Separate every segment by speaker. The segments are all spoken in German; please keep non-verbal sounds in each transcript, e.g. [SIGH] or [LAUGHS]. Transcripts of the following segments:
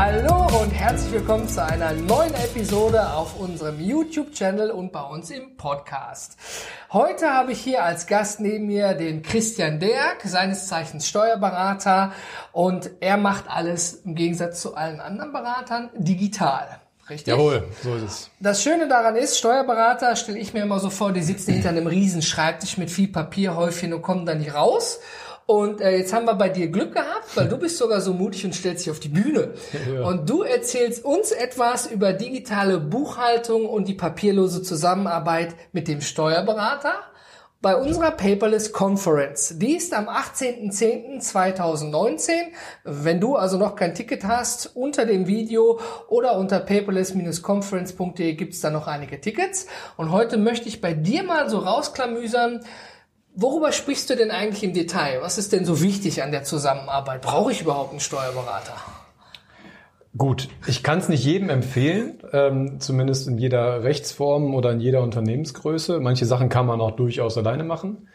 Speaker 1: Hallo und herzlich willkommen zu einer neuen Episode auf unserem YouTube-Channel und bei uns im Podcast. Heute habe ich hier als Gast neben mir den Christian Derk, seines Zeichens Steuerberater und er macht alles im Gegensatz zu allen anderen Beratern digital. Richtig?
Speaker 2: Jawohl, so ist es.
Speaker 1: Das Schöne daran ist, Steuerberater stelle ich mir immer so vor, die sitzen hinter einem riesen Schreibtisch mit viel Papierhäufchen und kommen da nicht raus. Und äh, jetzt haben wir bei dir Glück gehabt, weil du bist sogar so mutig und stellst dich auf die Bühne. [LAUGHS] Ja. Und du erzählst uns etwas über digitale Buchhaltung und die papierlose Zusammenarbeit mit dem Steuerberater bei unserer Paperless Conference. Die ist am 18.10.2019. Wenn du also noch kein Ticket hast, unter dem Video oder unter paperless-conference.de gibt's da noch einige Tickets. Und heute möchte ich bei dir mal so rausklamüsern, Worüber sprichst du denn eigentlich im Detail? Was ist denn so wichtig an der Zusammenarbeit? Brauche ich überhaupt einen Steuerberater?
Speaker 2: Gut, ich kann es nicht jedem empfehlen, ähm, zumindest in jeder Rechtsform oder in jeder Unternehmensgröße. Manche Sachen kann man auch durchaus alleine machen.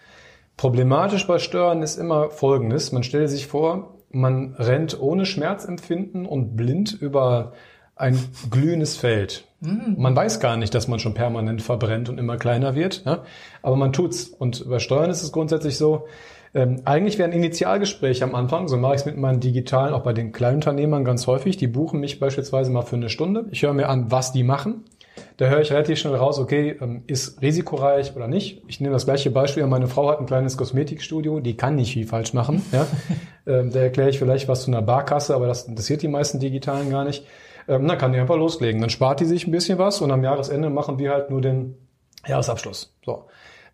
Speaker 2: Problematisch bei Steuern ist immer Folgendes. Man stellt sich vor, man rennt ohne Schmerzempfinden und blind über ein glühendes Feld. Mhm. Man weiß gar nicht, dass man schon permanent verbrennt und immer kleiner wird, ja? aber man tut's. Und bei Steuern ist es grundsätzlich so, ähm, eigentlich wäre ein Initialgespräch am Anfang, so mache ich es mit meinen digitalen, auch bei den Kleinunternehmern ganz häufig. Die buchen mich beispielsweise mal für eine Stunde. Ich höre mir an, was die machen. Da höre ich relativ schnell raus, okay, ähm, ist risikoreich oder nicht. Ich nehme das gleiche Beispiel. Meine Frau hat ein kleines Kosmetikstudio, die kann nicht viel falsch machen. Ja? [LAUGHS] ähm, da erkläre ich vielleicht was zu einer Barkasse, aber das interessiert die meisten Digitalen gar nicht ähm, dann kann die einfach loslegen. Dann spart die sich ein bisschen was und am Jahresende machen wir halt nur den Jahresabschluss. So.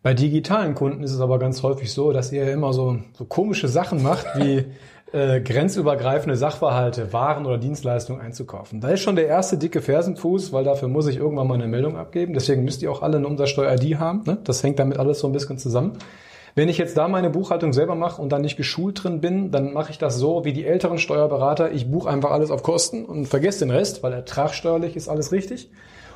Speaker 2: Bei digitalen Kunden ist es aber ganz häufig so, dass ihr immer so, so komische Sachen macht, wie [LAUGHS] äh, grenzübergreifende Sachverhalte, Waren oder Dienstleistungen einzukaufen. Da ist schon der erste dicke Fersenfuß, weil dafür muss ich irgendwann mal eine Meldung abgeben. Deswegen müsst ihr auch alle eine Umsatzsteuer-ID haben. Ne? Das hängt damit alles so ein bisschen zusammen. Wenn ich jetzt da meine Buchhaltung selber mache und dann nicht geschult drin bin, dann mache ich das so wie die älteren Steuerberater. Ich buche einfach alles auf Kosten und vergesse den Rest, weil ertragsteuerlich ist alles richtig.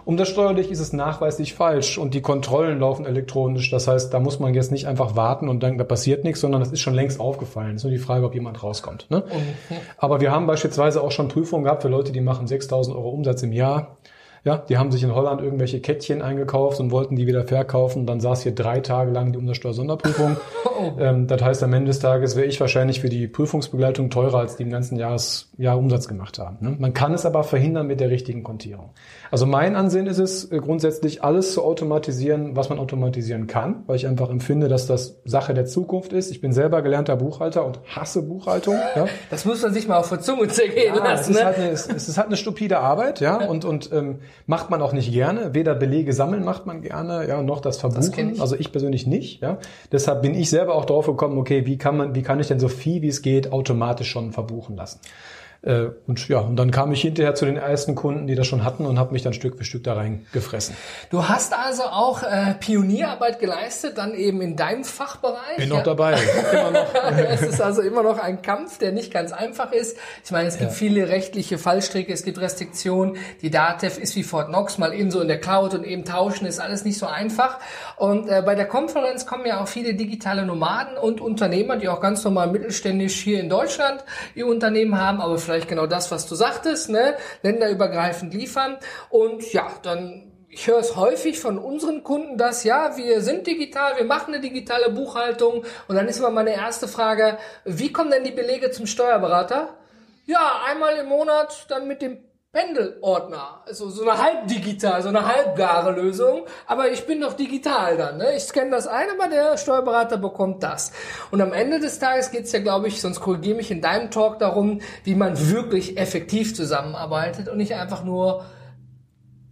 Speaker 2: Um das steuerlich ist es nachweislich falsch und die Kontrollen laufen elektronisch. Das heißt, da muss man jetzt nicht einfach warten und dann da passiert nichts, sondern das ist schon längst aufgefallen. Es ist nur die Frage, ob jemand rauskommt. Ne? Mhm. Aber wir haben beispielsweise auch schon Prüfungen gehabt für Leute, die machen 6.000 Euro Umsatz im Jahr. Ja, die haben sich in Holland irgendwelche Kettchen eingekauft und wollten die wieder verkaufen. Dann saß hier drei Tage lang die Umsatzsteuer-Sonderprüfung. [LAUGHS] Oh. Ähm, das heißt, am Ende des Tages wäre ich wahrscheinlich für die Prüfungsbegleitung teurer, als die im ganzen Jahres, Jahr Umsatz gemacht haben. Ne? Man kann es aber verhindern mit der richtigen Kontierung. Also mein Ansehen ist es äh, grundsätzlich, alles zu automatisieren, was man automatisieren kann, weil ich einfach empfinde, dass das Sache der Zukunft ist. Ich bin selber gelernter Buchhalter und hasse Buchhaltung. Ja?
Speaker 1: Das muss man sich mal auf der Zunge zergehen ja, lassen.
Speaker 2: Es, ne? ist halt eine, es, es ist halt eine stupide Arbeit, ja, [LAUGHS] und, und ähm, macht man auch nicht gerne. Weder Belege sammeln macht man gerne, ja, noch das Verbuchen. Das ich. Also ich persönlich nicht, ja. Deshalb bin ich selber auch drauf gekommen, okay, wie kann man, wie kann ich denn so viel wie es geht automatisch schon verbuchen lassen? Äh, und ja, und dann kam ich hinterher zu den ersten Kunden, die das schon hatten und habe mich dann Stück für Stück da reingefressen.
Speaker 1: Du hast also auch äh, Pionierarbeit geleistet, dann eben in deinem Fachbereich.
Speaker 2: Bin noch ja. dabei, immer noch. [LAUGHS]
Speaker 1: es ist also immer noch ein Kampf, der nicht ganz einfach ist. Ich meine, es gibt ja. viele rechtliche Fallstricke, es gibt Restriktionen. Die DATEV ist wie Fort Knox, mal eben so in der Cloud und eben tauschen, ist alles nicht so einfach. Und äh, bei der Konferenz kommen ja auch viele digitale Nomaden und Unternehmer, die auch ganz normal mittelständisch hier in Deutschland ihr Unternehmen haben, aber vielleicht vielleicht genau das, was du sagtest, ne? länderübergreifend liefern. Und ja, dann ich höre es häufig von unseren Kunden, dass ja, wir sind digital, wir machen eine digitale Buchhaltung. Und dann ist immer meine erste Frage, wie kommen denn die Belege zum Steuerberater? Ja, einmal im Monat dann mit dem Pendelordner. Also so eine halb digital, so eine halbgare Lösung. Aber ich bin doch digital dann. Ne? Ich scanne das ein, aber der Steuerberater bekommt das. Und am Ende des Tages geht's ja, glaube ich, sonst korrigiere mich in deinem Talk darum, wie man wirklich effektiv zusammenarbeitet und nicht einfach nur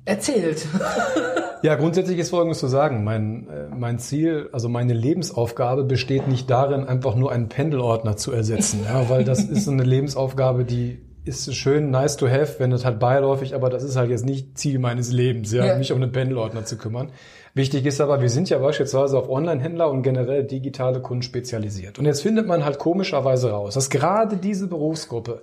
Speaker 1: erzählt. [LAUGHS]
Speaker 2: ja, grundsätzlich ist Folgendes zu sagen. Mein, äh, mein Ziel, also meine Lebensaufgabe besteht nicht darin, einfach nur einen Pendelordner zu ersetzen, ja, weil das ist eine Lebensaufgabe, die ist schön, nice to have, wenn das halt beiläufig, aber das ist halt jetzt nicht Ziel meines Lebens, ja, ja. mich um einen Pendelordner zu kümmern. Wichtig ist aber, wir sind ja beispielsweise auf Online-Händler und generell digitale Kunden spezialisiert. Und jetzt findet man halt komischerweise raus, dass gerade diese Berufsgruppe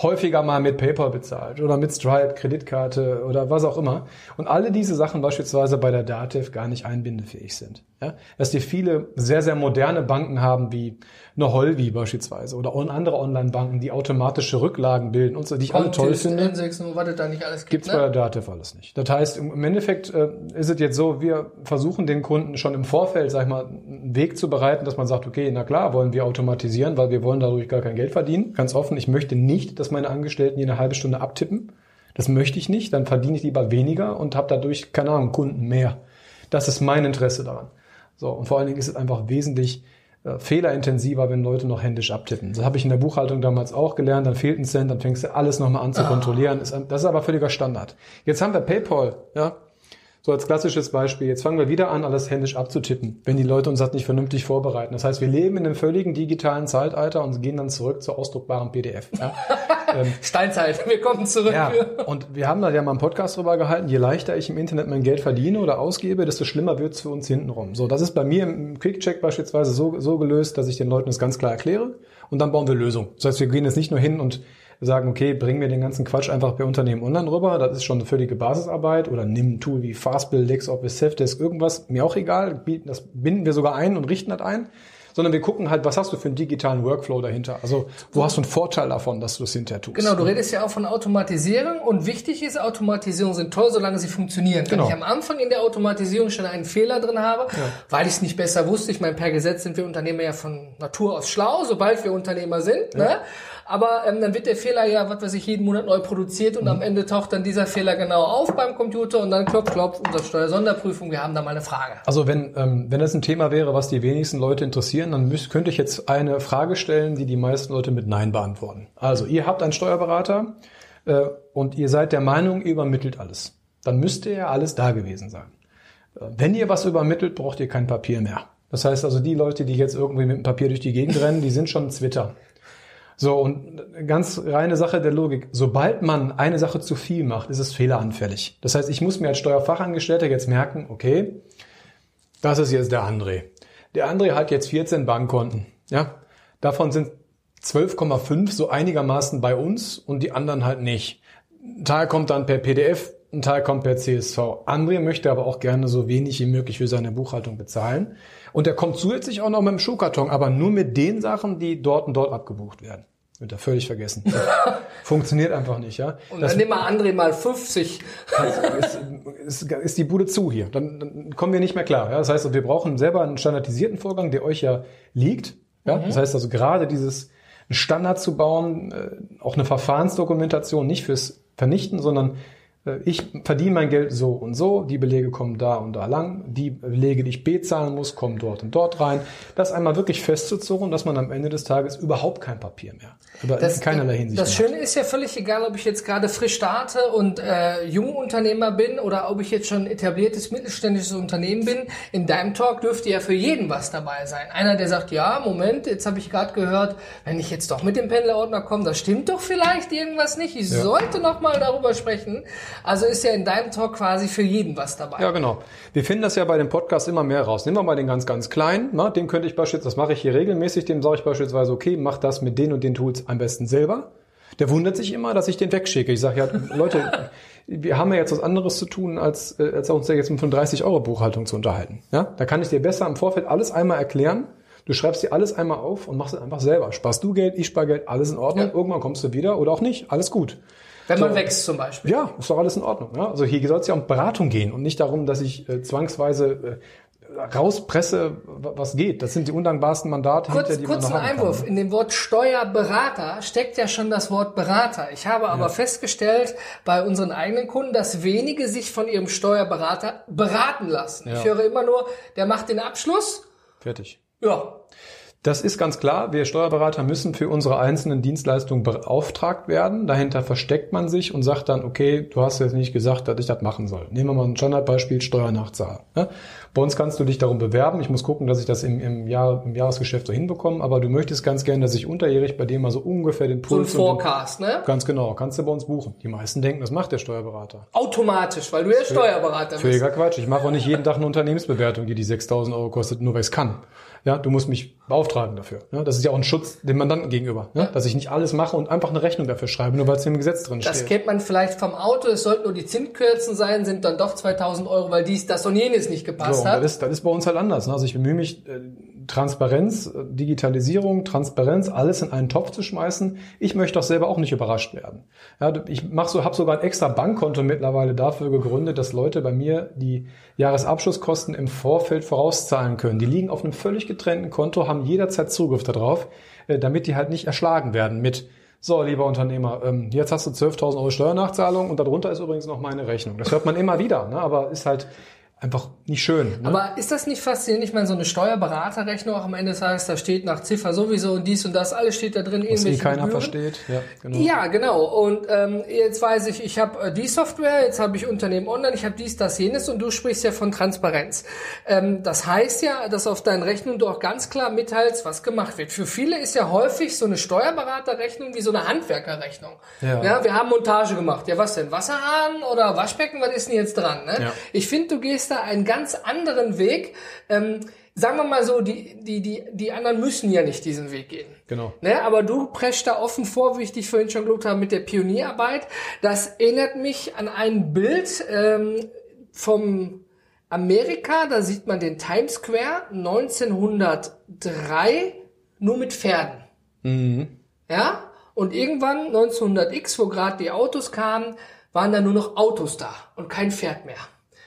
Speaker 2: häufiger mal mit PayPal bezahlt oder mit Stripe, Kreditkarte oder was auch immer. Und alle diese Sachen beispielsweise bei der Dativ gar nicht einbindefähig sind. Ja? Dass die viele sehr, sehr moderne Banken haben, wie eine Holvi beispielsweise oder andere Online-Banken, die automatische Rücklagen bilden und so, die ich alle toll finde.
Speaker 1: N6, was da nicht alles gibt,
Speaker 2: gibt's ne? bei der Dativ alles nicht. Das heißt, im Endeffekt äh, ist es jetzt so, wir versuchen den Kunden schon im Vorfeld, sag ich mal, einen Weg zu bereiten, dass man sagt, okay, na klar, wollen wir automatisieren, weil wir wollen dadurch gar kein Geld verdienen. Ganz offen, ich möchte nicht, dass meine Angestellten hier eine halbe Stunde abtippen. Das möchte ich nicht, dann verdiene ich lieber weniger und habe dadurch, keine Ahnung, Kunden mehr. Das ist mein Interesse daran. So, und vor allen Dingen ist es einfach wesentlich äh, fehlerintensiver, wenn Leute noch händisch abtippen. Das habe ich in der Buchhaltung damals auch gelernt. Dann fehlt ein Cent, dann fängst du alles nochmal an zu ah. kontrollieren. Das ist aber völliger Standard. Jetzt haben wir PayPal, ja. So als klassisches Beispiel. Jetzt fangen wir wieder an, alles händisch abzutippen, wenn die Leute uns das nicht vernünftig vorbereiten. Das heißt, wir leben in einem völligen digitalen Zeitalter und gehen dann zurück zur ausdruckbaren PDF. Ja? [LAUGHS]
Speaker 1: ähm, Steinzeit, wir kommen zurück.
Speaker 2: Ja, und wir haben da ja mal einen Podcast drüber gehalten. Je leichter ich im Internet mein Geld verdiene oder ausgebe, desto schlimmer wird's für uns hintenrum. So, das ist bei mir im Quick-Check beispielsweise so, so gelöst, dass ich den Leuten das ganz klar erkläre und dann bauen wir Lösungen. Das heißt, wir gehen jetzt nicht nur hin und sagen, okay, bring mir den ganzen Quatsch einfach per Unternehmen online rüber. Das ist schon eine völlige Basisarbeit. Oder nimm ein Tool wie Fastbill, LexOffice, Safdesk, irgendwas. Mir auch egal. Das binden wir sogar ein und richten das ein sondern wir gucken halt, was hast du für einen digitalen Workflow dahinter? Also wo hast du einen Vorteil davon, dass du das hinterher tust?
Speaker 1: Genau, du redest ja auch von Automatisierung und wichtig ist, Automatisierung sind toll, solange sie funktionieren. Genau. Wenn ich am Anfang in der Automatisierung schon einen Fehler drin habe, ja. weil ich es nicht besser wusste, ich meine, per Gesetz sind wir Unternehmer ja von Natur aus schlau, sobald wir Unternehmer sind, ja. ne? aber ähm, dann wird der Fehler ja, was weiß ich, jeden Monat neu produziert und mhm. am Ende taucht dann dieser Fehler genau auf beim Computer und dann klopf, klopf, unsere Steuersonderprüfung, wir haben da mal eine Frage.
Speaker 2: Also wenn, ähm, wenn das ein Thema wäre, was die wenigsten Leute interessieren, dann müsst, könnte ich jetzt eine Frage stellen, die die meisten Leute mit Nein beantworten. Also ihr habt einen Steuerberater äh, und ihr seid der Meinung, ihr übermittelt alles. Dann müsste ja alles da gewesen sein. Äh, wenn ihr was übermittelt, braucht ihr kein Papier mehr. Das heißt also, die Leute, die jetzt irgendwie mit dem Papier durch die Gegend rennen, die sind schon Twitter. So, und ganz reine Sache der Logik. Sobald man eine Sache zu viel macht, ist es fehleranfällig. Das heißt, ich muss mir als Steuerfachangestellter jetzt merken, okay, das ist jetzt der André. Der André hat jetzt 14 Bankkonten. Ja, davon sind 12,5 so einigermaßen bei uns und die anderen halt nicht. Ein Teil kommt dann per PDF, ein Teil kommt per CSV. André möchte aber auch gerne so wenig wie möglich für seine Buchhaltung bezahlen. Und er kommt zusätzlich auch noch mit dem Schuhkarton, aber nur mit den Sachen, die dort und dort abgebucht werden. Wird er völlig vergessen. [LAUGHS] Funktioniert einfach nicht, ja.
Speaker 1: Und das dann nimm mal André mal 50.
Speaker 2: ist, ist, ist, die Bude zu hier. Dann, dann kommen wir nicht mehr klar. Ja? Das heißt, wir brauchen selber einen standardisierten Vorgang, der euch ja liegt. Ja? Mhm. Das heißt also gerade dieses Standard zu bauen, äh, auch eine Verfahrensdokumentation, nicht fürs Vernichten, sondern ich verdiene mein Geld so und so, die Belege kommen da und da lang, die Belege, die ich bezahlen muss, kommen dort und dort rein. Das einmal wirklich festzuzurren, dass man am Ende des Tages überhaupt kein Papier mehr, über
Speaker 1: das, keinerlei Hinsicht Das Schöne ist ja völlig egal, ob ich jetzt gerade frisch starte und äh, Jungunternehmer bin oder ob ich jetzt schon etabliertes mittelständisches Unternehmen bin. In deinem Talk dürfte ja für jeden was dabei sein. Einer, der sagt, ja, Moment, jetzt habe ich gerade gehört, wenn ich jetzt doch mit dem Pendlerordner komme, da stimmt doch vielleicht irgendwas nicht. Ich ja. sollte noch mal darüber sprechen. Also ist ja in deinem Talk quasi für jeden was dabei.
Speaker 2: Ja, genau. Wir finden das ja bei dem Podcast immer mehr raus. Nehmen wir mal den ganz, ganz kleinen. Na, den könnte ich beispielsweise, das mache ich hier regelmäßig, dem sage ich beispielsweise, okay, mach das mit den und den Tools am besten selber. Der wundert sich immer, dass ich den wegschicke. Ich sage, ja, Leute, wir haben ja jetzt was anderes zu tun, als, äh, als uns jetzt mit 35 Euro Buchhaltung zu unterhalten. Ja, da kann ich dir besser im Vorfeld alles einmal erklären. Du schreibst dir alles einmal auf und machst es einfach selber. Sparst du Geld, ich spare Geld, alles in Ordnung. Ja. Irgendwann kommst du wieder oder auch nicht. Alles gut.
Speaker 1: Wenn man wächst zum Beispiel.
Speaker 2: Ja, ist doch alles in Ordnung. Ja? Also hier soll es ja um Beratung gehen und nicht darum, dass ich äh, zwangsweise äh, rauspresse, was geht. Das sind die undankbarsten Mandate,
Speaker 1: Kurz, hinter, die kurzen man noch Einwurf. Kann. In dem Wort Steuerberater steckt ja schon das Wort Berater. Ich habe aber ja. festgestellt bei unseren eigenen Kunden, dass wenige sich von ihrem Steuerberater beraten lassen. Ja. Ich höre immer nur, der macht den Abschluss.
Speaker 2: Fertig.
Speaker 1: Ja.
Speaker 2: Das ist ganz klar. Wir Steuerberater müssen für unsere einzelnen Dienstleistungen beauftragt werden. Dahinter versteckt man sich und sagt dann, okay, du hast jetzt nicht gesagt, dass ich das machen soll. Nehmen wir mal ein Standardbeispiel, Steuernachzahl. Bei uns kannst du dich darum bewerben. Ich muss gucken, dass ich das im, im, Jahr, im Jahresgeschäft so hinbekomme. Aber du möchtest ganz gerne, dass ich unterjährig bei dir mal so ungefähr den
Speaker 1: Puls... So ein Forecast,
Speaker 2: den, ne? Ganz genau. Kannst du bei uns buchen. Die meisten denken, das macht der Steuerberater.
Speaker 1: Automatisch, weil du ja Steuerberater bist.
Speaker 2: Völliger Quatsch. Ich mache auch nicht jeden Tag eine Unternehmensbewertung, die die 6.000 Euro kostet, nur weil ich es kann. Ja, du musst mich beauftragen dafür. Ja, das ist ja auch ein Schutz dem Mandanten gegenüber, ja, dass ich nicht alles mache und einfach eine Rechnung dafür schreibe, nur weil es im Gesetz drin steht.
Speaker 1: Das kennt man vielleicht vom Auto. Es sollten nur die Zinskürzen sein, sind dann doch 2000 Euro, weil dies, das und jenes nicht gepasst so, hat.
Speaker 2: Das ist, das ist bei uns halt anders. Ne? Also ich bemühe mich, äh, Transparenz, Digitalisierung, Transparenz, alles in einen Topf zu schmeißen. Ich möchte doch selber auch nicht überrascht werden. Ja, ich mach so, habe sogar ein extra Bankkonto mittlerweile dafür gegründet, dass Leute bei mir die Jahresabschlusskosten im Vorfeld vorauszahlen können. Die liegen auf einem völlig getrennten Konto, haben jederzeit Zugriff darauf, äh, damit die halt nicht erschlagen werden mit so, lieber Unternehmer, ähm, jetzt hast du 12.000 Euro Steuernachzahlung und darunter ist übrigens noch meine Rechnung. Das hört man immer wieder, ne? aber ist halt einfach nicht schön. Ne?
Speaker 1: Aber ist das nicht faszinierend? Ich meine, so eine Steuerberaterrechnung auch am Ende des Tages, da steht nach Ziffer sowieso und dies und das, alles steht da drin.
Speaker 2: Was eh keiner Gebühren. versteht.
Speaker 1: Ja, genau. Ja, genau. Und ähm, jetzt weiß ich, ich habe äh, die Software, jetzt habe ich Unternehmen online, ich habe dies, das, jenes und du sprichst ja von Transparenz. Ähm, das heißt ja, dass auf deinen Rechnungen du auch ganz klar mitteilst, was gemacht wird. Für viele ist ja häufig so eine Steuerberaterrechnung wie so eine Handwerkerrechnung. Ja. ja wir haben Montage gemacht. Ja, was denn? Wasserhahn oder Waschbecken? Was ist denn jetzt dran? Ne? Ja. Ich finde, du gehst da einen ganz anderen Weg. Ähm, sagen wir mal so, die, die, die, die anderen müssen ja nicht diesen Weg gehen.
Speaker 2: Genau.
Speaker 1: Ne? Aber du preschst da offen vor, wie ich dich vorhin schon gelobt habe, mit der Pionierarbeit. Das erinnert mich an ein Bild ähm, vom Amerika, da sieht man den Times Square 1903 nur mit Pferden. Mhm. Ja? Und irgendwann 1900x, wo gerade die Autos kamen, waren da nur noch Autos da und kein Pferd mehr.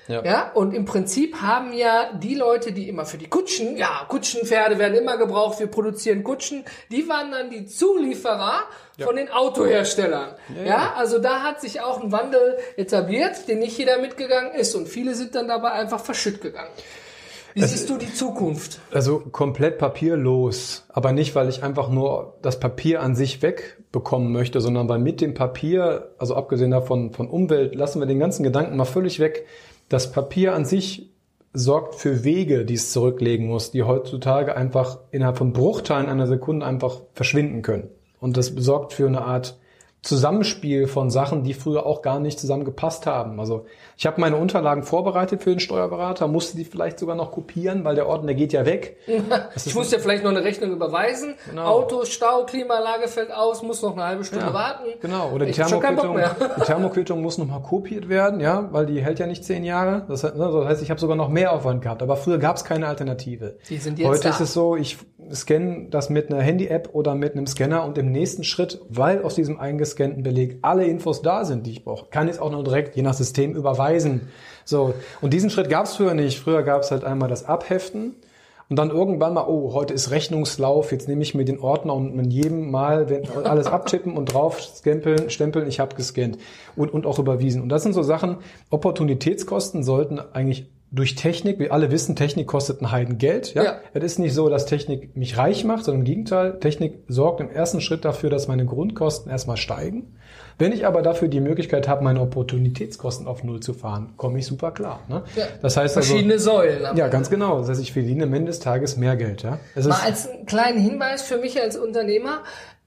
Speaker 1: Ja. ja. Und im Prinzip haben ja die Leute, die immer für die Kutschen, ja, Kutschenpferde werden immer gebraucht, wir produzieren Kutschen, die waren dann die Zulieferer ja. von den Autoherstellern. Ja, ja, also da hat sich auch ein Wandel etabliert, den nicht jeder mitgegangen ist und viele sind dann dabei einfach verschütt gegangen. Wie das siehst du die Zukunft?
Speaker 2: Also komplett papierlos, aber nicht, weil ich einfach nur das Papier an sich wegbekommen möchte, sondern weil mit dem Papier, also abgesehen davon von Umwelt, lassen wir den ganzen Gedanken mal völlig weg das Papier an sich sorgt für Wege, die es zurücklegen muss, die heutzutage einfach innerhalb von Bruchteilen einer Sekunde einfach verschwinden können. Und das sorgt für eine Art Zusammenspiel von Sachen, die früher auch gar nicht zusammengepasst haben. Also ich habe meine Unterlagen vorbereitet für den Steuerberater, musste die vielleicht sogar noch kopieren, weil der Ordner geht ja weg. [LAUGHS]
Speaker 1: ich muss ja vielleicht noch eine Rechnung überweisen. Genau. Auto, Stau, Klimaanlage fällt aus, muss noch eine halbe Stunde ja, warten.
Speaker 2: Genau. Oder die Thermoquittung, die Thermoquittung muss noch mal kopiert werden, ja, weil die hält ja nicht zehn Jahre. Das heißt, ich habe sogar noch mehr Aufwand gehabt. Aber früher gab es keine Alternative.
Speaker 1: Die sind jetzt
Speaker 2: Heute
Speaker 1: da.
Speaker 2: ist es so, ich scanne das mit einer Handy-App oder mit einem Scanner und im nächsten Schritt, weil aus diesem eingescannten Beleg alle Infos da sind, die ich brauche, kann ich es auch noch direkt je nach System überweisen. So, und diesen Schritt gab es früher nicht. Früher gab es halt einmal das Abheften und dann irgendwann mal, oh, heute ist Rechnungslauf, jetzt nehme ich mir den Ordner und mit jedem Mal alles abtippen und drauf stempeln, stempeln, ich habe gescannt und, und auch überwiesen. Und das sind so Sachen, Opportunitätskosten sollten eigentlich durch Technik, wir alle wissen, Technik kostet ein Heidengeld. Ja? ja. Es ist nicht so, dass Technik mich reich macht, sondern im Gegenteil, Technik sorgt im ersten Schritt dafür, dass meine Grundkosten erstmal steigen. Wenn ich aber dafür die Möglichkeit habe, meine Opportunitätskosten auf Null zu fahren, komme ich super klar. Ne?
Speaker 1: Ja, das heißt also verschiedene also, Säulen.
Speaker 2: Ja, ganz genau. Das heißt, ich verdiene am Ende des Tages mehr Geld. Ja?
Speaker 1: Es Mal als kleinen Hinweis für mich als Unternehmer,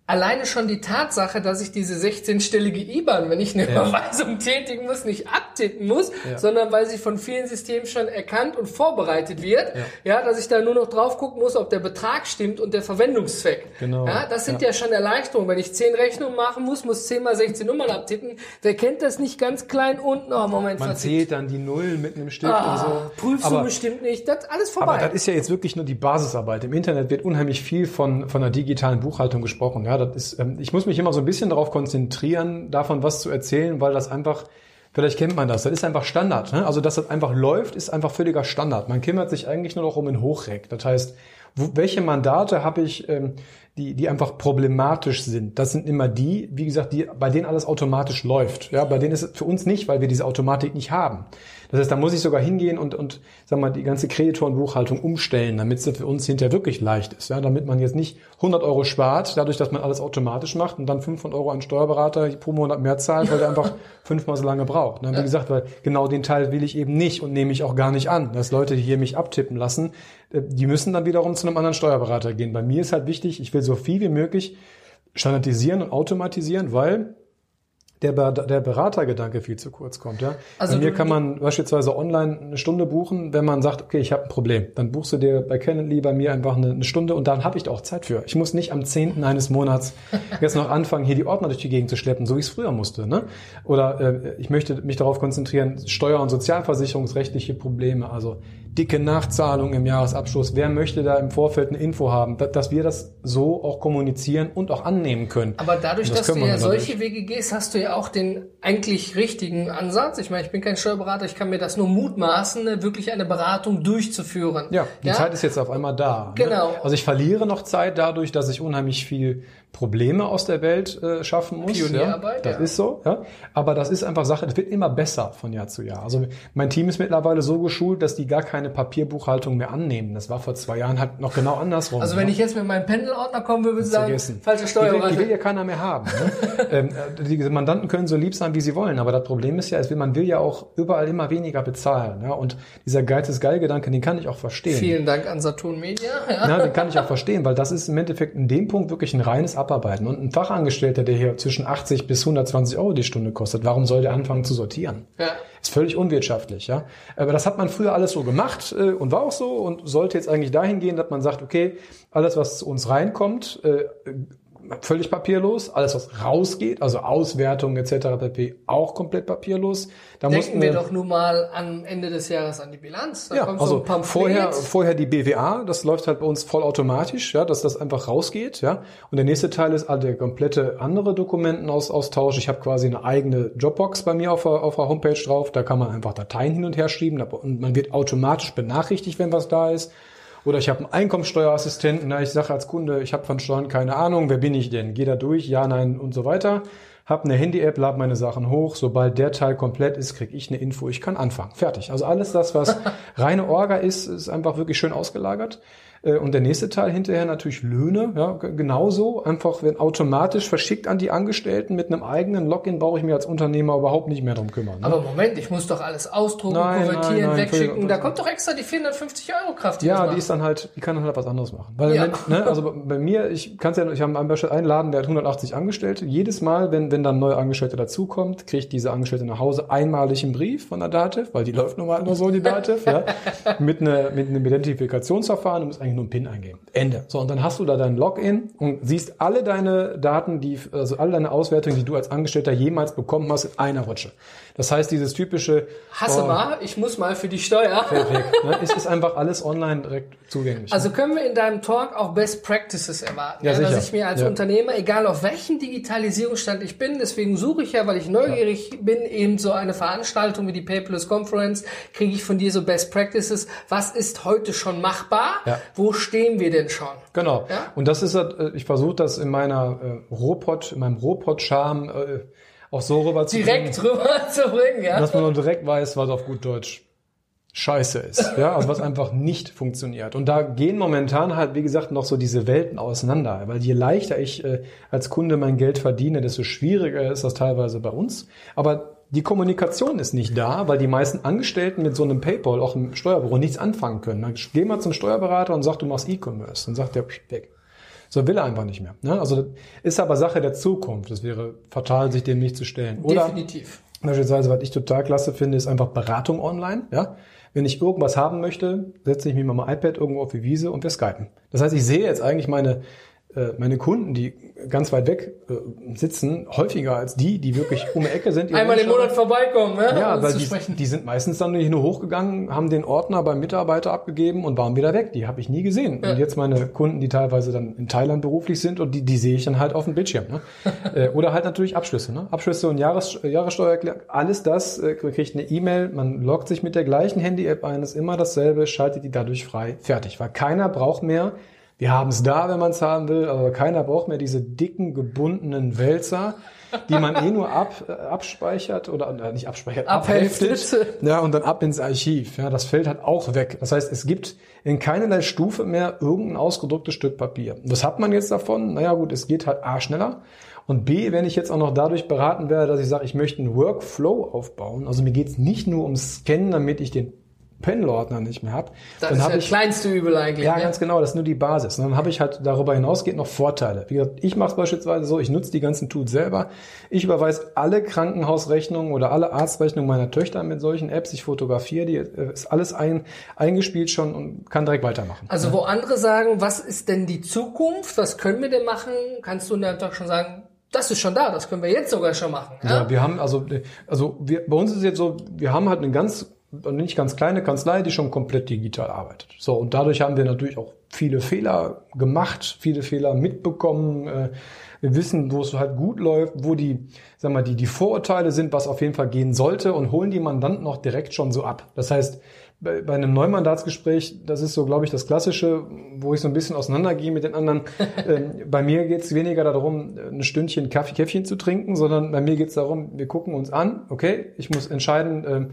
Speaker 1: Alleine schon die Tatsache, dass ich diese 16-stellige IBAN, wenn ich eine ja. Überweisung tätigen muss, nicht abtippen muss, ja. sondern weil sie von vielen Systemen schon erkannt und vorbereitet wird, ja, ja dass ich da nur noch drauf gucken muss, ob der Betrag stimmt und der Verwendungszweck. Genau. Ja, das sind ja, schon Erleichterungen. Wenn ich 10 Rechnungen machen muss, muss 10 mal 16 Nummern abtippen. Wer kennt das nicht ganz klein unten? Oh, Moment,
Speaker 2: Man zählt dann die Nullen mit einem Stift ah, und so.
Speaker 1: Prüfsumme aber, stimmt nicht. Das ist alles vorbei.
Speaker 2: Aber das ist ja jetzt wirklich nur die Basisarbeit. Im Internet wird unheimlich viel von, von der digitalen Buchhaltung gesprochen. Ja, das ist, ähm, ich muss mich immer so ein bisschen darauf konzentrieren, davon was zu erzählen, weil das einfach, vielleicht kennt man das, das ist einfach Standard. Ne? Also, dass das einfach läuft, ist einfach völliger Standard. Man kümmert sich eigentlich nur noch um den Hochreck. Das heißt, wo, welche Mandate habe ich, ähm, die, die einfach problematisch sind. Das sind immer die, wie gesagt, die, bei denen alles automatisch läuft. Ja, bei denen ist es für uns nicht, weil wir diese Automatik nicht haben. Das heißt, da muss ich sogar hingehen und, und sag mal, die ganze Kreditorenbuchhaltung umstellen, damit es für uns hinterher wirklich leicht ist. Ja, damit man jetzt nicht 100 Euro spart, dadurch, dass man alles automatisch macht und dann 500 Euro an Steuerberater pro Monat mehr zahlt, weil der einfach [LAUGHS] fünfmal so lange braucht. Ne? Wie gesagt, weil genau den Teil will ich eben nicht und nehme ich auch gar nicht an, dass Leute hier mich abtippen lassen. Äh, die müssen dann wiederum zu einem anderen Steuerberater gehen. Bei mir ist halt wichtig, ich will so viel wie möglich standardisieren und automatisieren, weil der, der Beratergedanke viel zu kurz kommt. Ja? Also bei mir kann man beispielsweise online eine Stunde buchen, wenn man sagt, okay, ich habe ein Problem. Dann buchst du dir bei Calendly bei mir einfach eine, eine Stunde und dann habe ich da auch Zeit für. Ich muss nicht am 10. eines Monats [LAUGHS] jetzt noch anfangen, hier die Ordner durch die Gegend zu schleppen, so wie ich es früher musste. Ne? Oder äh, ich möchte mich darauf konzentrieren, Steuer- und sozialversicherungsrechtliche Probleme, also dicke Nachzahlung im Jahresabschluss. Wer möchte da im Vorfeld eine Info haben, dass wir das so auch kommunizieren und auch annehmen können.
Speaker 1: Aber dadurch, das dass du ja solche Wege gehst, hast du ja auch den eigentlich richtigen Ansatz. Ich meine, ich bin kein Steuerberater, ich kann mir das nur mutmaßen, wirklich eine Beratung durchzuführen.
Speaker 2: Ja, die ja? Zeit ist jetzt auf einmal da.
Speaker 1: Ne? Genau.
Speaker 2: Ne? Also ich verliere noch Zeit dadurch, dass ich unheimlich viel Probleme aus der Welt äh, schaffen muss.
Speaker 1: Pionierarbeit,
Speaker 2: ja, das ja. ist so. Ja. Aber das ist einfach Sache, das wird immer besser von Jahr zu Jahr. Also mein Team ist mittlerweile so geschult, dass die gar keine Papierbuchhaltung mehr annehmen. Das war vor zwei Jahren halt noch genau andersrum.
Speaker 1: Also wenn ne? ich jetzt mit meinem Pendelordner kommen würde, würde ich sagen, vergessen. falsche Steuerberater.
Speaker 2: Die, die will ja keiner mehr haben. Ne? [LAUGHS] ähm, äh, die Mandanten können so lieb sein, wie sie wollen. Aber das Problem ist ja, man will ja auch überall immer weniger bezahlen. Ja. Und dieser Geiz ist geil Gedanke, den kann ich auch verstehen.
Speaker 1: Vielen Dank an Saturn Media.
Speaker 2: Ja. ja, den kann ich auch verstehen, weil das ist im Endeffekt in dem Punkt wirklich ein reines Abarbeiten. Und ein Fachangestellter, der hier zwischen 80 bis 120 Euro die Stunde kostet, warum soll der anfangen zu sortieren? Ja. Ist völlig unwirtschaftlich, ja. Aber das hat man früher alles so gemacht äh, und war auch so und sollte jetzt eigentlich dahin gehen, dass man sagt, okay, alles, was zu uns reinkommt, äh, völlig papierlos. Alles, was rausgeht, also Auswertung etc. pp. auch komplett papierlos.
Speaker 1: Da Denken wir, wir doch nur mal am Ende des Jahres an die Bilanz.
Speaker 2: Da ja, also so vorher, vorher die BWA, das läuft halt bei uns vollautomatisch, ja, dass das einfach rausgeht, ja. Und der nächste Teil ist halt der komplette andere Dokumentenaustausch. Ich habe quasi eine eigene Dropbox bei mir auf der, auf der Homepage drauf. Da kann man einfach Dateien hin und her schieben und man wird automatisch benachrichtigt, wenn was da ist. Oder ich habe einen Einkommenssteuerassistenten, na, ich sage als Kunde, ich habe von Steuern keine Ahnung, wer bin ich denn? Geh da durch, ja, nein und so weiter. Hab eine Handy-App, lad meine Sachen hoch. Sobald der Teil komplett ist, kriege ich eine Info. Ich kann anfangen. Fertig. Also alles das, was [LAUGHS] reine Orga ist, ist einfach wirklich schön ausgelagert. Äh, und der nächste Teil hinterher natürlich Löhne, ja, genauso. Einfach, wenn automatisch verschickt an die Angestellten mit einem eigenen Login, brauche ich mir als Unternehmer überhaupt nicht mehr drum kümmern.
Speaker 1: Ne? Aber Moment, ich muss doch alles ausdrucken, nein, konvertieren, nein, nein, wegschicken. Da kommt doch extra die 450 Euro Kraft.
Speaker 2: Die ja, die ist dann halt, die kann dann halt was anderes machen. Weil, ja. wenn, ne, also bei mir, ich kann es ja, ich habe einen Laden, der hat 180 Angestellte. Jedes Mal, wenn, wenn dann ein neuer Angestellter dazukommt, kriegt diese Angestellte nach Hause einmalig einen Brief von der Dativ, weil die [LAUGHS] läuft normal nur so, die Dativ, ja, mit, einer mit einem Identifikationsverfahren und muss eigentlich nur einen PIN eingeben. Ende. So, und dann hast du da dein Login und siehst alle deine Daten, die, also alle deine Auswertungen, die du als Angestellter jemals bekommen hast, in einer Rutsche. Das heißt, dieses typische
Speaker 1: Hasse oh, mal, ich muss mal für die Steuer.
Speaker 2: Perfekt. Ne? Es ist einfach alles online direkt zugänglich.
Speaker 1: Also können wir in deinem Talk auch Best Practices erwarten. Ja, ja, dass ich mir als ja. Unternehmer, egal auf welchem Digitalisierungsstand ich bin, deswegen suche ich ja, weil ich neugierig bin, eben so eine Veranstaltung wie die Paperless Conference, kriege ich von dir so Best Practices. Was ist heute schon machbar? Ja. Wo stehen wir denn schon?
Speaker 2: Genau. Ja? Und das ist, äh, ich versuche das in meiner äh, Robot, in meinem Robot-Charme äh, auch so rüber
Speaker 1: zu direkt bringen. Direkt rüber [LAUGHS] zu bringen, ja.
Speaker 2: Dass man nur direkt weiß, was auf gut Deutsch scheiße ist. Ja, also was einfach nicht funktioniert. Und da gehen momentan halt, wie gesagt, noch so diese Welten auseinander. Weil je leichter ich äh, als Kunde mein Geld verdiene, desto schwieriger ist das teilweise bei uns. Aber die Kommunikation ist nicht da, weil die meisten Angestellten mit so einem PayPal, auch im Steuerbüro, nichts anfangen können. Dann geh mal zum Steuerberater und sag, du machst E-Commerce. Dann sagt der, weg. So will er einfach nicht mehr. Ne? Also das ist aber Sache der Zukunft. Es wäre fatal, sich dem nicht zu stellen.
Speaker 1: Oder Definitiv.
Speaker 2: Beispielsweise, was ich total klasse finde, ist einfach Beratung online. Ja? Wenn ich irgendwas haben möchte, setze ich mich mit meinem iPad irgendwo auf die Wiese und wir skypen. Das heißt, ich sehe jetzt eigentlich meine meine Kunden, die ganz weit weg äh, sitzen, häufiger als die, die wirklich um die Ecke sind.
Speaker 1: Einmal im Monat vorbeikommen, ne?
Speaker 2: Ja, weil die, die, sind meistens dann nicht nur hochgegangen, haben den Ordner beim Mitarbeiter abgegeben und waren wieder weg. Die habe ich nie gesehen. Ja. Und jetzt meine Kunden, die teilweise dann in Thailand beruflich sind und die, die sehe ich dann halt auf dem Bildschirm. Ne? [LAUGHS] Äh, oder halt natürlich Abschlüsse. Ne? Abschlüsse und Jahres, Jahressteuererklärung, alles das äh, kriegt eine E-Mail, man loggt sich mit der gleichen Handy-App ein, ist immer dasselbe, schaltet die dadurch frei, fertig. Weil keiner braucht mehr Wir haben es da, wenn man es haben will, aber keiner braucht mehr diese dicken, gebundenen Wälzer, die man eh nur ab, äh, abspeichert oder äh, nicht abspeichert, abheftet. Ja, und dann ab ins Archiv. Ja, das fällt halt auch weg. Das heißt, es gibt in keinerlei Stufe mehr irgendein ausgedrucktes Stück Papier. Was hat man jetzt davon? Naja gut, es geht halt A schneller. Und B, wenn ich jetzt auch noch dadurch beraten werde, dass ich sage, ich möchte einen Workflow aufbauen. Also mir geht's nicht nur ums Scannen, damit ich den Penlordner nicht mehr habe.
Speaker 1: Das
Speaker 2: dann
Speaker 1: ist
Speaker 2: hab
Speaker 1: der
Speaker 2: ich,
Speaker 1: kleinste Übel eigentlich.
Speaker 2: ja,
Speaker 1: ne?
Speaker 2: ganz genau, das ist nur die Basis. Und dann habe ich halt darüber hinausgehend noch Vorteile. Wie gesagt, ich mache es beispielsweise so, ich nutze die ganzen Tools selber. Ich überweise alle Krankenhausrechnungen oder alle Arztrechnungen meiner Töchter mit solchen Apps. Ich fotografiere die, äh, ist alles ein, eingespielt schon und kann direkt weitermachen.
Speaker 1: Also wo andere sagen, was ist denn die Zukunft? Was können wir denn machen? Kannst du dann doch schon sagen, das ist schon da, das können wir jetzt sogar schon machen.
Speaker 2: Ja,
Speaker 1: Ja?
Speaker 2: wir haben also, also wir, bei uns ist es jetzt so, wir haben halt eine ganz, nicht ganz kleine Kanzlei, die schon komplett digital arbeitet. So, und dadurch haben wir natürlich auch viele Fehler gemacht, viele Fehler mitbekommen. Äh, Wir wissen, wo es halt gut läuft, wo die, sag mal, die, die Vorurteile sind, was auf jeden Fall gehen sollte und holen die Mandanten auch direkt schon so ab. Das heißt, bei, bei einem Neumandatsgespräch, das ist so, glaube ich, das Klassische, wo ich so ein bisschen auseinandergehe mit den anderen. [LAUGHS] ähm, bei mir geht es weniger darum, ein Stündchen Kaffee, Käffchen zu trinken, sondern bei mir geht es darum, wir gucken uns an, okay, ich muss entscheiden, ähm,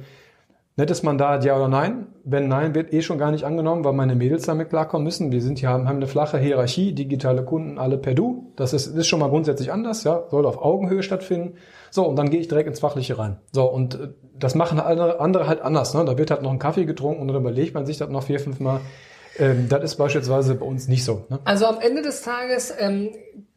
Speaker 2: nettes Mandat, ja oder nein. Wenn nein, wird eh schon gar nicht angenommen, weil meine Mädels damit klarkommen müssen. Wir sind hier, haben, eine flache Hierarchie, digitale Kunden alle per Du. Das ist, ist schon mal grundsätzlich anders, ja, soll auf Augenhöhe stattfinden. So, und dann gehe ich direkt ins Fachliche rein. So, und äh, das machen andere, andere halt anders. Ne? Da wird halt noch ein Kaffee getrunken und dann überlegt man sich das noch vier, fünf Mal. Ähm, das ist beispielsweise bei uns nicht so. Ne?
Speaker 1: Also am Ende des Tages, ähm,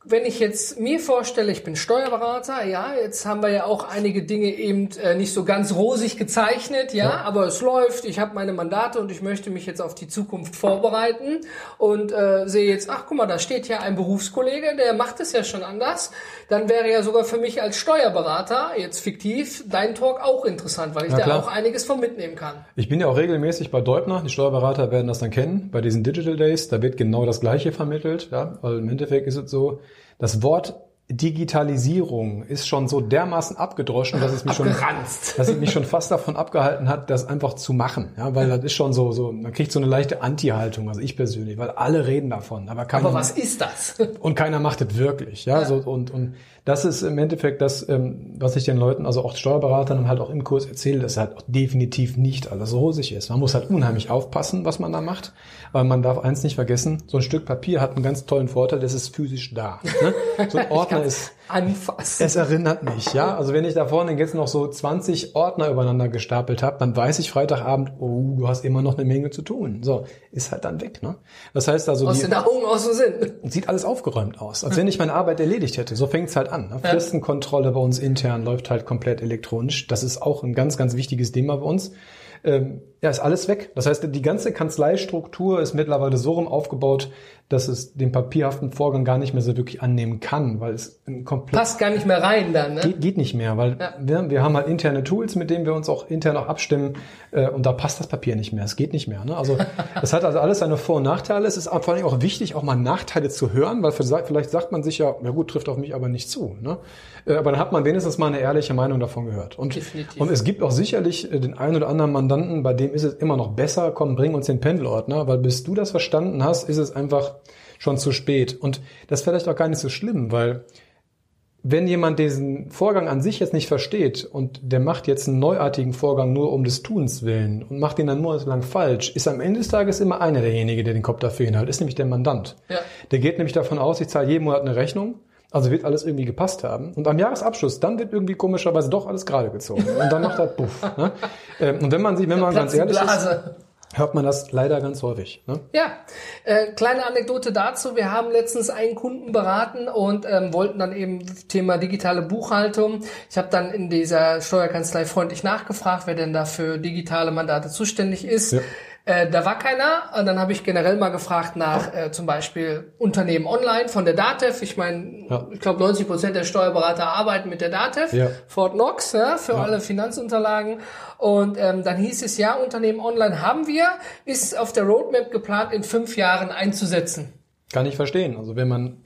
Speaker 1: wenn ich jetzt mir vorstelle, ich bin Steuerberater, ja, jetzt haben wir ja auch einige Dinge eben äh, nicht so ganz rosig gezeichnet, ja,
Speaker 2: Ja.
Speaker 1: aber es läuft, ich habe meine Mandate und ich möchte mich jetzt auf die Zukunft vorbereiten und äh, sehe jetzt, ach guck mal, da steht ja ein Berufskollege, der macht es ja schon anders, dann wäre ja sogar für mich als Steuerberater, jetzt fiktiv, dein Talk auch interessant, weil ich da auch einiges von mitnehmen kann.
Speaker 2: Ich bin ja auch regelmäßig bei Deubner. Die Steuerberater werden das dann kennen. Bei diesen Digital Days, da wird genau das Gleiche vermittelt. Ja? Weil im Endeffekt ist es so, das Wort Digitalisierung ist schon so dermaßen abgedroschen, dass es mich schon, [LAUGHS] dass es mich schon fast davon abgehalten hat, das einfach zu machen. Ja, weil das ist schon so, so, man kriegt so eine leichte Anti-Haltung, also ich persönlich, weil alle reden davon, aber keiner,
Speaker 1: Aber was ist das?
Speaker 2: und keiner macht es wirklich. Ja, so, und, und das ist im Endeffekt das, ähm, was ich den Leuten, also auch Steuerberatern halt auch im Kurs erzähle, dass halt auch definitiv nicht alles rosig ist. Man muss halt unheimlich aufpassen, was man da macht, weil man darf eins nicht vergessen, so ein Stück Papier hat einen ganz tollen Vorteil, das ist physisch da. Ne? So ein [LAUGHS] Ordner ist,
Speaker 1: Anfassen.
Speaker 2: es erinnert mich, ja. Also wenn ich da vorne jetzt noch so 20 Ordner übereinander gestapelt habe, dann weiß ich Freitagabend, oh, du hast immer noch eine Menge zu tun. So, ist halt dann weg, ne? Das heißt also,
Speaker 1: Aus
Speaker 2: die,
Speaker 1: den Augen, aus dem Sinn.
Speaker 2: sieht alles aufgeräumt aus, als wenn ich meine Arbeit erledigt hätte. So fängt's halt an. Ne? Fristenkontrolle bei uns intern läuft halt komplett elektronisch. Das ist auch ein ganz, ganz wichtiges Thema bei uns. Ähm, ja, ist alles weg. Das heißt, die ganze Kanzleistruktur ist mittlerweile so rum aufgebaut, dass es den papierhaften Vorgang gar nicht mehr so wirklich annehmen kann, weil es ein komplett
Speaker 1: Passt gar nicht mehr rein dann, ne?
Speaker 2: Geht, geht nicht mehr, weil
Speaker 1: Ja.
Speaker 2: wir, wir haben halt interne Tools, mit denen wir uns auch intern auch abstimmen äh, und da passt das Papier nicht mehr. Es geht nicht mehr. Ne? Also [LAUGHS] es hat also alles seine Vor- und Nachteile. Es ist vor allem auch wichtig, auch mal Nachteile zu hören, weil vielleicht sagt man sich ja, ja gut, trifft auf mich aber nicht zu. Ne? Äh, aber dann hat man wenigstens mal eine ehrliche Meinung davon gehört. Und,
Speaker 1: Definitiv.
Speaker 2: und es gibt auch sicherlich äh, den einen oder anderen Mandanten, bei dem ist es immer noch besser, komm, bring uns den Pendelordner, weil bis du das verstanden hast, ist es einfach schon zu spät. Und das ist vielleicht auch gar nicht so schlimm, weil wenn jemand diesen Vorgang an sich jetzt nicht versteht und der macht jetzt einen neuartigen Vorgang nur um des Tuns willen und macht ihn dann monatelang falsch, ist am Ende des Tages immer einer derjenige, der den Kopf dafür hinhält, ist nämlich der Mandant.
Speaker 1: Ja.
Speaker 2: Der geht nämlich davon aus, ich zahle jeden Monat eine Rechnung, also wird alles irgendwie gepasst haben. Und am Jahresabschluss, dann wird irgendwie komischerweise doch alles gerade gezogen. Und dann macht er Puff. Ne? [LAUGHS] Ähm, Und wenn man sich, wenn man ganz ehrlich ist. Hört man das leider ganz häufig. Ne?
Speaker 1: Ja, äh, kleine Anekdote dazu. Wir haben letztens einen Kunden beraten und ähm, wollten dann eben Thema digitale Buchhaltung. Ich habe dann in dieser Steuerkanzlei freundlich nachgefragt, wer denn da für digitale Mandate zuständig ist.
Speaker 2: Ja.
Speaker 1: Äh, da war keiner. Und dann habe ich generell mal gefragt nach äh, zum Beispiel Unternehmen online von der DATEV. Ich meine,
Speaker 2: Ja.
Speaker 1: ich glaube 90 Prozent der Steuerberater arbeiten mit der DATEV.
Speaker 2: Ja.
Speaker 1: Fort Knox ja, für alle Finanzunterlagen. Und ähm, dann hieß es ja, Unternehmen online haben wir, ist auf der Roadmap geplant, in fünf Jahren einzusetzen.
Speaker 2: Kann ich verstehen. Also wenn man,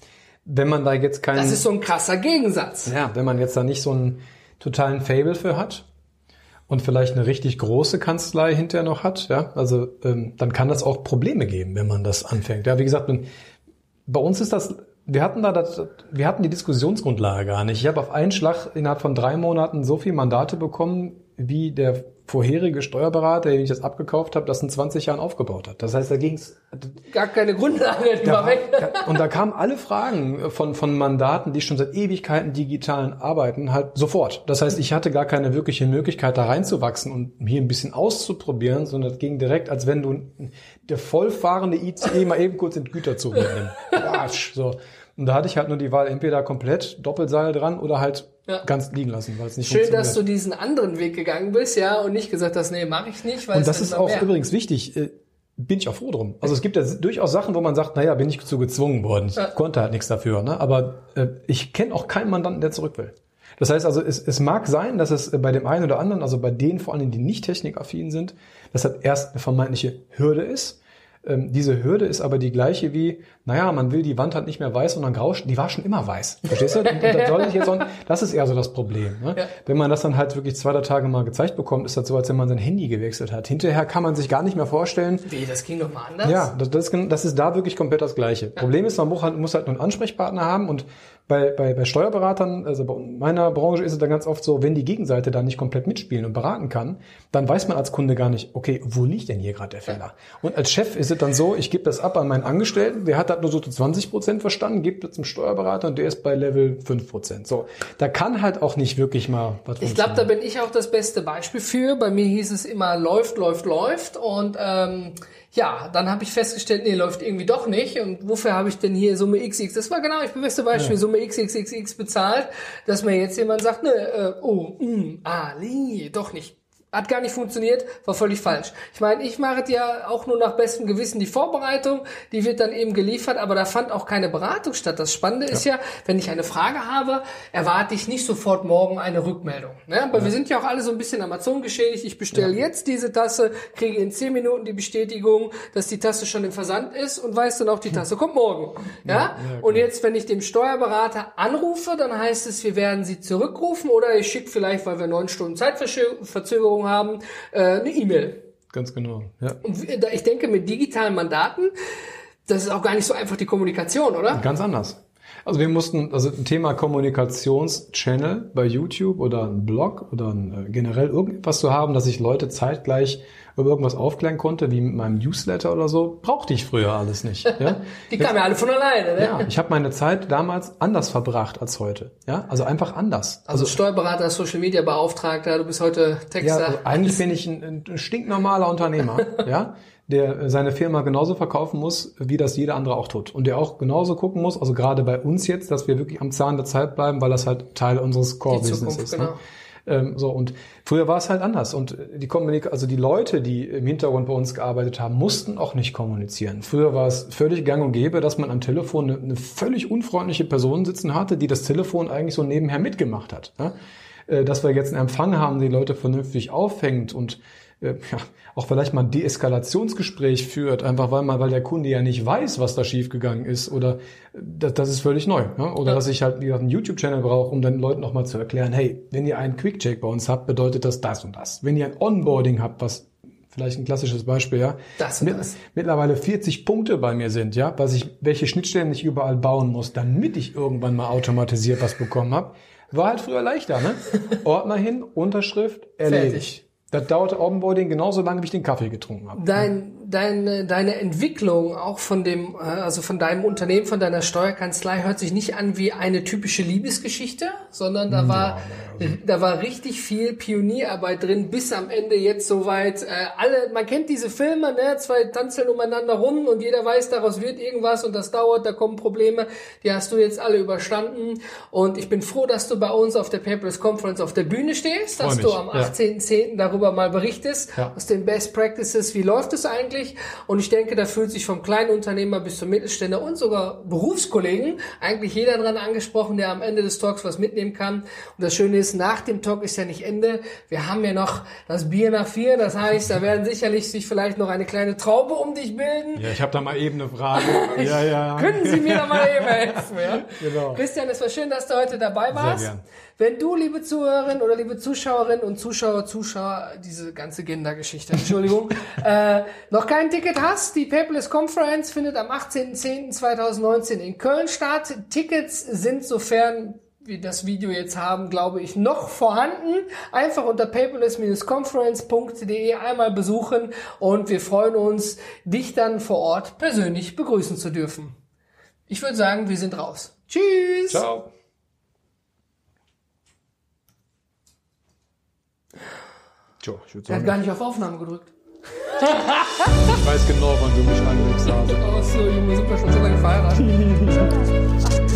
Speaker 2: wenn man da jetzt keinen...
Speaker 1: Das ist so ein krasser Gegensatz.
Speaker 2: Ja, wenn man jetzt da nicht so einen totalen Fable für hat und vielleicht eine richtig große Kanzlei hinterher noch hat, ja, also ähm, dann kann das auch Probleme geben, wenn man das anfängt. Ja, wie gesagt, bei uns ist das, wir hatten da das, wir hatten die Diskussionsgrundlage gar nicht. Ich habe auf einen Schlag innerhalb von drei Monaten so viele Mandate bekommen, wie der vorherige Steuerberater, den ich das abgekauft habe, das in 20 Jahren aufgebaut hat. Das heißt, da ging es
Speaker 1: gar keine Grundlage, die war weg.
Speaker 2: und da kamen alle Fragen von von Mandaten, die schon seit Ewigkeiten digitalen arbeiten, halt sofort. Das heißt, ich hatte gar keine wirkliche Möglichkeit, da reinzuwachsen und hier ein bisschen auszuprobieren, sondern das ging direkt, als wenn du der vollfahrende ICE mal eben kurz in Güterzug [LAUGHS] mitnimmst. so. Und da hatte ich halt nur die Wahl, entweder komplett Doppelseil dran oder halt ja. ganz liegen lassen, weil es nicht
Speaker 1: Schön, dass du diesen anderen Weg gegangen bist, ja, und nicht gesagt hast, nee, mache ich nicht, weil
Speaker 2: Und das ist auch mehr. übrigens wichtig. Äh, bin ich auch froh drum. Also es gibt ja durchaus Sachen, wo man sagt, naja, bin ich zu gezwungen worden. Ich ja. konnte halt nichts dafür. Ne? Aber äh, ich kenne auch keinen Mandanten, der zurück will. Das heißt also, es, es mag sein, dass es bei dem einen oder anderen, also bei denen vor allem, die nicht technikaffin sind, dass das erst eine vermeintliche Hürde ist. Ähm, diese Hürde ist aber die gleiche wie, naja, man will die Wand halt nicht mehr weiß, sondern grau, die war schon immer weiß. Verstehst du? Und das, soll ich jetzt auch, [LAUGHS] das ist eher so das Problem. Ne? Ja. Wenn man das dann halt wirklich zwei, drei Tage mal gezeigt bekommt, ist das so, als wenn man sein Handy gewechselt hat. Hinterher kann man sich gar nicht mehr vorstellen.
Speaker 1: Wie, das ging doch mal anders?
Speaker 2: Ja, das, das, das ist da wirklich komplett das Gleiche. Ja. Problem ist, man muss halt, muss halt nur einen Ansprechpartner haben und bei, bei, bei Steuerberatern, also bei meiner Branche ist es dann ganz oft so, wenn die Gegenseite da nicht komplett mitspielen und beraten kann, dann weiß man als Kunde gar nicht, okay, wo liegt denn hier gerade der Fehler? Und als Chef ist es dann so, ich gebe das ab an meinen Angestellten, der hat das nur so zu 20 Prozent verstanden, gibt das zum Steuerberater und der ist bei Level 5 Prozent. So, da kann halt auch nicht wirklich mal
Speaker 1: was Ich glaube, da bin ich auch das beste Beispiel für. Bei mir hieß es immer läuft, läuft, läuft und ähm, ja, dann habe ich festgestellt, nee, läuft irgendwie doch nicht. Und wofür habe ich denn hier Summe XX? Das war genau, ich bin beste Beispiel, ja. Summe XXXX bezahlt, dass mir jetzt jemand sagt, ne, äh, oh, mm, ah, nee, doch nicht. Hat gar nicht funktioniert, war völlig falsch. Ich meine, ich mache ja auch nur nach bestem Gewissen die Vorbereitung, die wird dann eben geliefert, aber da fand auch keine Beratung statt. Das Spannende ja. ist ja, wenn ich eine Frage habe, erwarte ich nicht sofort morgen eine Rückmeldung. Ne? Aber ja. wir sind ja auch alle so ein bisschen Amazon geschädigt. Ich bestelle ja. jetzt diese Tasse, kriege in zehn Minuten die Bestätigung, dass die Tasse schon im Versand ist und weiß dann auch, die Tasse kommt morgen. Ja? und jetzt, wenn ich dem Steuerberater anrufe, dann heißt es, wir werden sie zurückrufen oder ich schicke vielleicht, weil wir neun Stunden Zeitverzögerung Anforderungen haben, äh, eine E-Mail.
Speaker 2: Ganz genau. Ja.
Speaker 1: Und ich denke, mit digitalen Mandaten, das ist auch gar nicht so einfach die Kommunikation, oder?
Speaker 2: Ganz anders. Also wir mussten, also ein Thema Kommunikationschannel bei YouTube oder ein Blog oder ein, äh, generell irgendwas zu haben, dass ich Leute zeitgleich über irgendwas aufklären konnte, wie mit meinem Newsletter oder so, brauchte ich früher alles nicht. Ja? [LAUGHS]
Speaker 1: Die kamen ja alle von alleine, ne?
Speaker 2: Ja, ich habe meine Zeit damals anders verbracht als heute. Ja, also einfach anders.
Speaker 1: Also, also Steuerberater, Social Media Beauftragter, du bist heute Texter. Ja,
Speaker 2: also eigentlich bin ich ein, ein stinknormaler Unternehmer, [LAUGHS] ja, der seine Firma genauso verkaufen muss, wie das jeder andere auch tut. Und der auch genauso gucken muss, also gerade bei uns jetzt, dass wir wirklich am Zahn der Zeit bleiben, weil das halt Teil unseres Core-Business ist. Ne? Genau. Ne? Ähm, so und früher war es halt anders und die Kommunik also die Leute, die im Hintergrund bei uns gearbeitet haben, mussten auch nicht kommunizieren. Früher war es völlig gang und gäbe, dass man am Telefon eine, eine völlig unfreundliche Person sitzen hatte, die das Telefon eigentlich so nebenher mitgemacht hat. Ja? Äh, dass wir jetzt einen Empfang haben, die Leute vernünftig auffängt und ja, auch vielleicht mal ein Deeskalationsgespräch führt, einfach weil man, weil der Kunde ja nicht weiß, was da schiefgegangen ist oder das, das ist völlig neu. Ja? Oder ja. dass ich halt wie gesagt, einen YouTube-Channel brauche, um den Leuten nochmal zu erklären, hey, wenn ihr einen Quick-Check bei uns habt, bedeutet das das und das. Wenn ihr ein Onboarding habt, was vielleicht ein klassisches Beispiel, ja.
Speaker 1: Das und das.
Speaker 2: Mittlerweile 40 Punkte bei mir sind, ja, was ich, welche Schnittstellen ich überall bauen muss, damit ich irgendwann mal automatisiert was bekommen habe. War halt früher leichter, ne? [LAUGHS] Ordner hin, Unterschrift, erledigt. Fertig. Das dauerte Onboarding genauso lange, wie ich den Kaffee getrunken habe.
Speaker 1: Dein, deine, deine Entwicklung auch von dem, äh, also von deinem Unternehmen, von deiner Steuerkanzlei hört sich nicht an wie eine typische Liebesgeschichte, sondern da war, ja, da war richtig viel Pionierarbeit drin, bis am Ende jetzt soweit, äh, alle, man kennt diese Filme, ne, zwei tanzeln umeinander rum und jeder weiß, daraus wird irgendwas und das dauert, da kommen Probleme, die hast du jetzt alle überstanden und ich bin froh, dass du bei uns auf der Paperless Conference auf der Bühne stehst, dass du am 18.10. Ja. darüber mal berichtest, ja. aus den Best Practices, wie läuft es eigentlich? Möglich. Und ich denke, da fühlt sich vom kleinen Unternehmer bis zum Mittelständler und sogar Berufskollegen eigentlich jeder dran angesprochen, der am Ende des Talks was mitnehmen kann. Und das Schöne ist, nach dem Talk ist ja nicht Ende. Wir haben ja noch das Bier nach vier. Das heißt, da werden sicherlich sich vielleicht noch eine kleine Traube um dich bilden.
Speaker 2: Ja, ich habe da mal eben eine Frage. ja, ja.
Speaker 1: Können Sie mir da mal eben helfen? Ja? [LAUGHS] Genau. Christian, es war schön, dass du heute dabei warst. Sehr gern. Wenn du, liebe Zuhörerinnen oder liebe Zuschauerinnen und Zuschauer, Zuschauer, diese ganze Gender-Geschichte, Entschuldigung, [LAUGHS] äh, noch kein Ticket hast, die Paperless Conference findet am 18.10.2019 in Köln statt. Tickets sind, sofern wir das Video jetzt haben, glaube ich, noch vorhanden. Einfach unter paperless-conference.de einmal besuchen und wir freuen uns, dich dann vor Ort persönlich begrüßen zu dürfen. Ich würde sagen, wir sind raus. Tschüss!
Speaker 2: Ciao!
Speaker 1: Tja, ich würde sagen. Er hat gar nicht auf Aufnahme gedrückt.
Speaker 2: Ich weiß genau, wann du mich anlegst, Hase.
Speaker 1: Oh, so, Junge, sind wir schon so lange verheiratet. [LAUGHS]